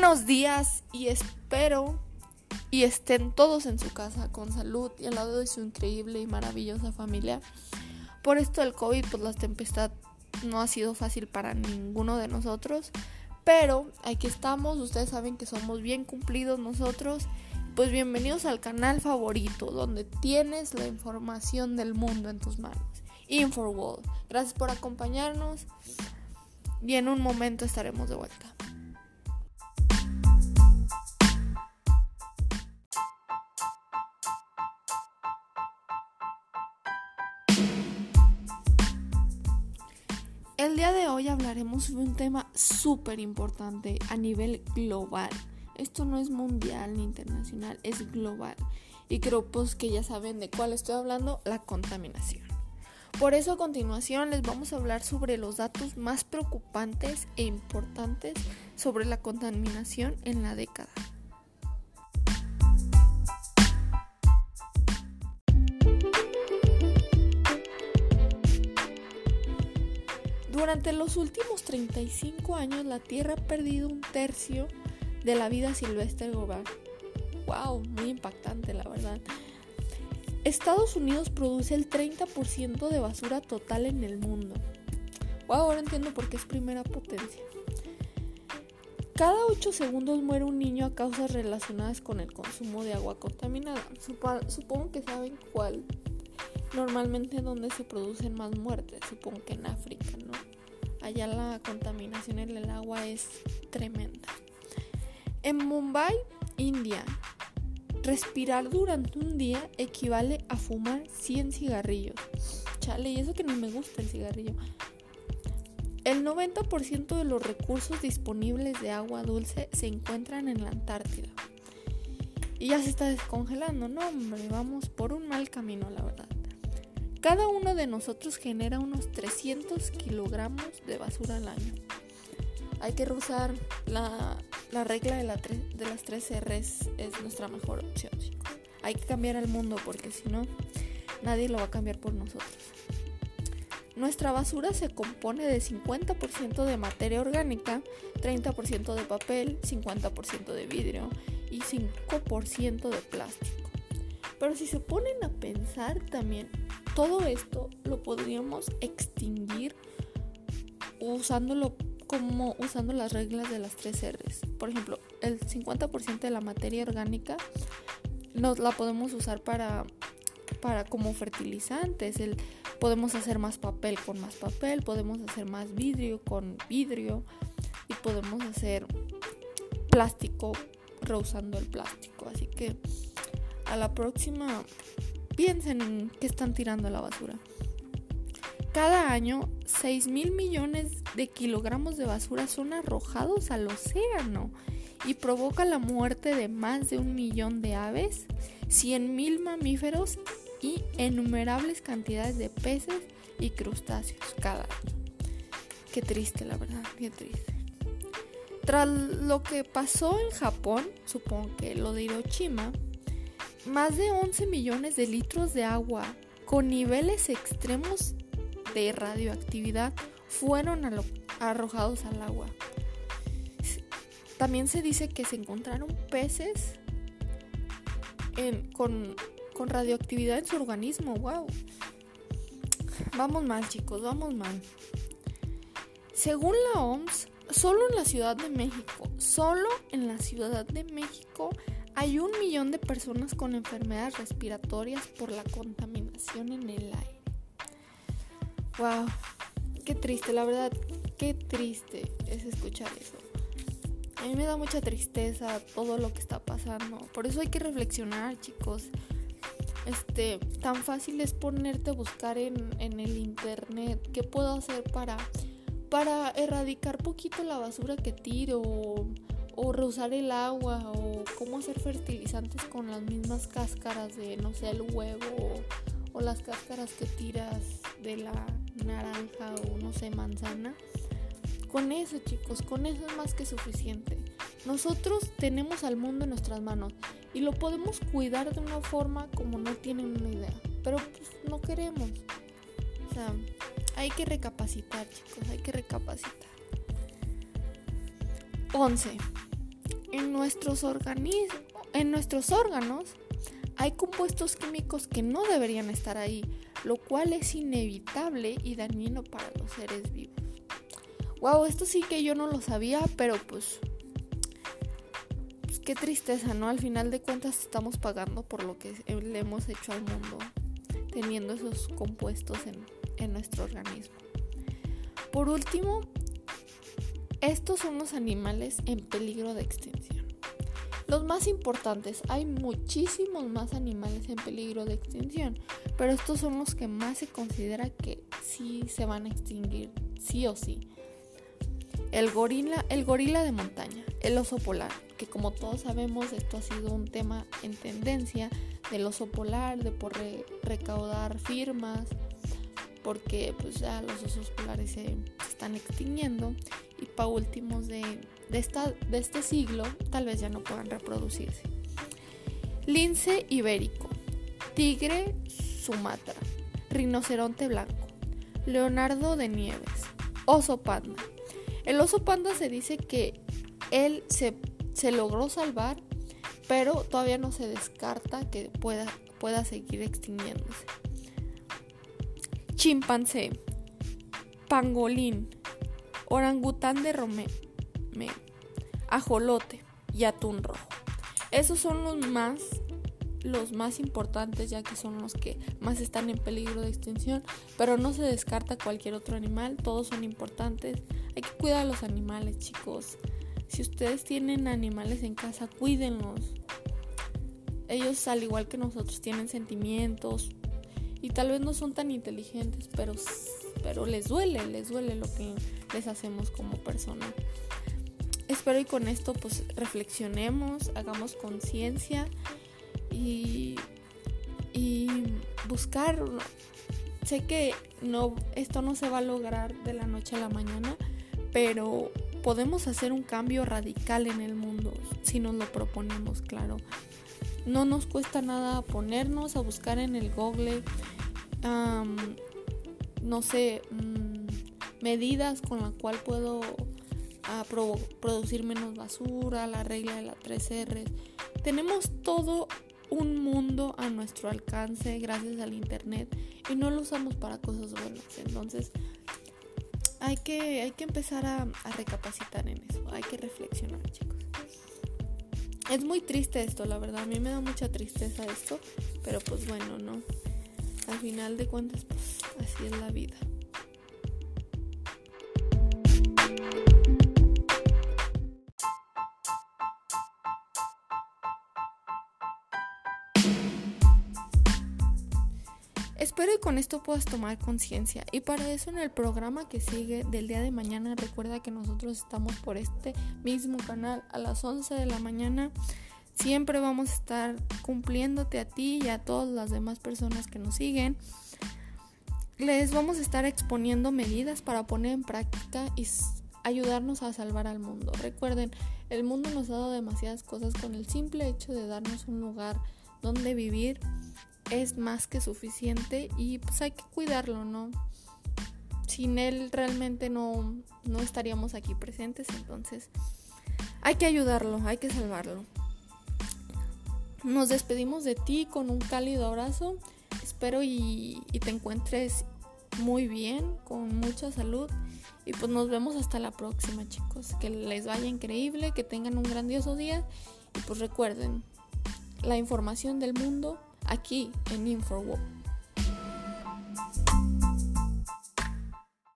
Buenos días y espero y estén todos en su casa con salud y al lado de su increíble y maravillosa familia. Por esto del COVID, pues la tempestad no ha sido fácil para ninguno de nosotros, pero aquí estamos, ustedes saben que somos bien cumplidos nosotros. Pues bienvenidos al canal favorito, donde tienes la información del mundo en tus manos. InfoWorld. Gracias por acompañarnos y en un momento estaremos de vuelta. Sobre un tema súper importante a nivel global. Esto no es mundial ni internacional, es global. Y creo pues que ya saben de cuál estoy hablando, la contaminación. Por eso a continuación les vamos a hablar sobre los datos más preocupantes e importantes sobre la contaminación en la década. Durante los últimos 35 años la Tierra ha perdido un tercio de la vida silvestre global. ¡Wow! Muy impactante, la verdad. Estados Unidos produce el 30% de basura total en el mundo. ¡Wow! Ahora entiendo por qué es primera potencia. Cada 8 segundos muere un niño a causas relacionadas con el consumo de agua contaminada. Supongo que saben cuál normalmente donde se producen más muertes, supongo que en África, ¿no? Allá la contaminación en el agua es tremenda. En Mumbai, India, respirar durante un día equivale a fumar 100 cigarrillos. Chale, y eso que no me gusta el cigarrillo. El 90% de los recursos disponibles de agua dulce se encuentran en la Antártida. Y ya se está descongelando, no hombre, vamos por un mal camino, la verdad. Cada uno de nosotros genera unos 300 kilogramos de basura al año. Hay que usar la, regla de, las tres R's, es nuestra mejor opción, chicos. Hay que cambiar el mundo porque si no, nadie lo va a cambiar por nosotros. Nuestra basura se compone de 50% de materia orgánica, 30% de papel, 50% de vidrio y 5% de plástico. Pero si se ponen a pensar también todo esto lo podríamos extinguir usándolo como usando las reglas de las tres R's. Por ejemplo, el 50% de la materia orgánica nos la podemos usar para, para como fertilizantes. Podemos hacer más papel con más papel, podemos hacer más vidrio con vidrio y podemos hacer plástico reusando el plástico. Así que a la próxima Piensen en qué están tirando a la basura. Cada año, 6 mil millones de kilogramos de basura son arrojados al océano y provoca la muerte de más de un millón de aves, 100 mil mamíferos y innumerables cantidades de peces y crustáceos cada año. Qué triste, la verdad, qué triste. Tras lo que pasó en Japón, supongo que lo de Hiroshima, más de 11 millones de litros de agua con niveles extremos de radioactividad fueron arrojados al agua. También se dice que se encontraron peces con, con radioactividad en su organismo. ¡Wow! Vamos mal, chicos, vamos mal. Según la OMS, solo en la Ciudad de México, solo en la Ciudad de México hay un millón de personas con enfermedades respiratorias por la contaminación en el aire. Wow, qué triste, la verdad, qué triste es escuchar eso. A mí me da mucha tristeza todo lo que está pasando. Por eso hay que reflexionar, chicos. Este, tan fácil es ponerte a buscar en, en el internet qué puedo hacer para, para erradicar poquito la basura que tiro o reusar el agua o cómo hacer fertilizantes con las mismas cáscaras de no sé el huevo o, las cáscaras que tiras de la naranja o no sé manzana. Con eso chicos con eso es más que suficiente. Nosotros tenemos al mundo en nuestras manos y lo podemos cuidar de una forma como no tienen una idea pero pues no queremos. O sea hay que recapacitar chicos hay que recapacitar. 11 en nuestros en nuestros órganos, hay compuestos químicos que no deberían estar ahí, lo cual es inevitable y dañino para los seres vivos. Wow, esto sí que yo no lo sabía, pero pues, pues qué tristeza, ¿no? Al final de cuentas estamos pagando por lo que le hemos hecho al mundo, teniendo esos compuestos en, en nuestro organismo. Por último, estos son los animales en peligro de extinción. Los más importantes, hay muchísimos más animales en peligro de extinción, pero estos son los que más se considera que sí se van a extinguir, sí o sí. El gorila, el gorila de montaña, el oso polar, que como todos sabemos esto ha sido un tema en tendencia del oso polar, de por recaudar firmas, porque pues ya los osos polares se, están extinguiendo y para últimos de, esta, de este siglo tal vez ya no puedan reproducirse. Lince ibérico, tigre sumatra, rinoceronte blanco, leonardo de nieves, oso panda. El oso panda se dice que él se, se logró salvar, pero todavía no se descarta que pueda, pueda seguir extinguiéndose chimpancé, pangolín, orangután de Romé, ajolote y atún rojo. Esos son los más los más importantes ya que son los que más están en peligro de extinción, pero no se descarta cualquier otro animal, todos son importantes. Hay que cuidar a los animales, chicos. Si ustedes tienen animales en casa, cuídenlos. Ellos al igual que nosotros tienen sentimientos, y tal vez no son tan inteligentes, pero, pero les duele, les duele lo que les hacemos como persona. Espero y con esto pues reflexionemos, hagamos conciencia y, y buscar. Sé que no, esto no se va a lograr de la noche a la mañana, pero podemos hacer un cambio radical en el mundo si nos lo proponemos, claro. No nos cuesta nada ponernos a buscar en el Google, no sé, medidas con la cual puedo ah, producir menos basura, la regla de la 3R. Tenemos todo un mundo a nuestro alcance gracias al internet y no lo usamos para cosas buenas. Entonces hay que, hay que empezar a, a recapacitar en eso, hay que reflexionar chicos. Es muy triste esto, la verdad. A mí me da mucha tristeza esto. Pero pues bueno, ¿no? Al final de cuentas, pues así es la vida. Espero y con esto puedas tomar conciencia. Y para eso en el programa que sigue del día de mañana, recuerda que nosotros estamos por este mismo canal a las 11 de la mañana. Siempre vamos a estar cumpliéndote a ti y a todas las demás personas que nos siguen. Les vamos a estar exponiendo medidas para poner en práctica y ayudarnos a salvar al mundo. Recuerden, el mundo nos ha dado demasiadas cosas con el simple hecho de darnos un lugar donde vivir es más que suficiente y pues hay que cuidarlo, ¿no? Sin él realmente no, no estaríamos aquí presentes, entonces hay que ayudarlo, hay que salvarlo. Nos despedimos de ti con un cálido abrazo. Espero y, y, te encuentres muy bien, con mucha salud. Y pues nos vemos hasta la próxima, chicos. Que les vaya increíble, que tengan un grandioso día. Y pues recuerden, la información del mundo aquí en InfoWorld.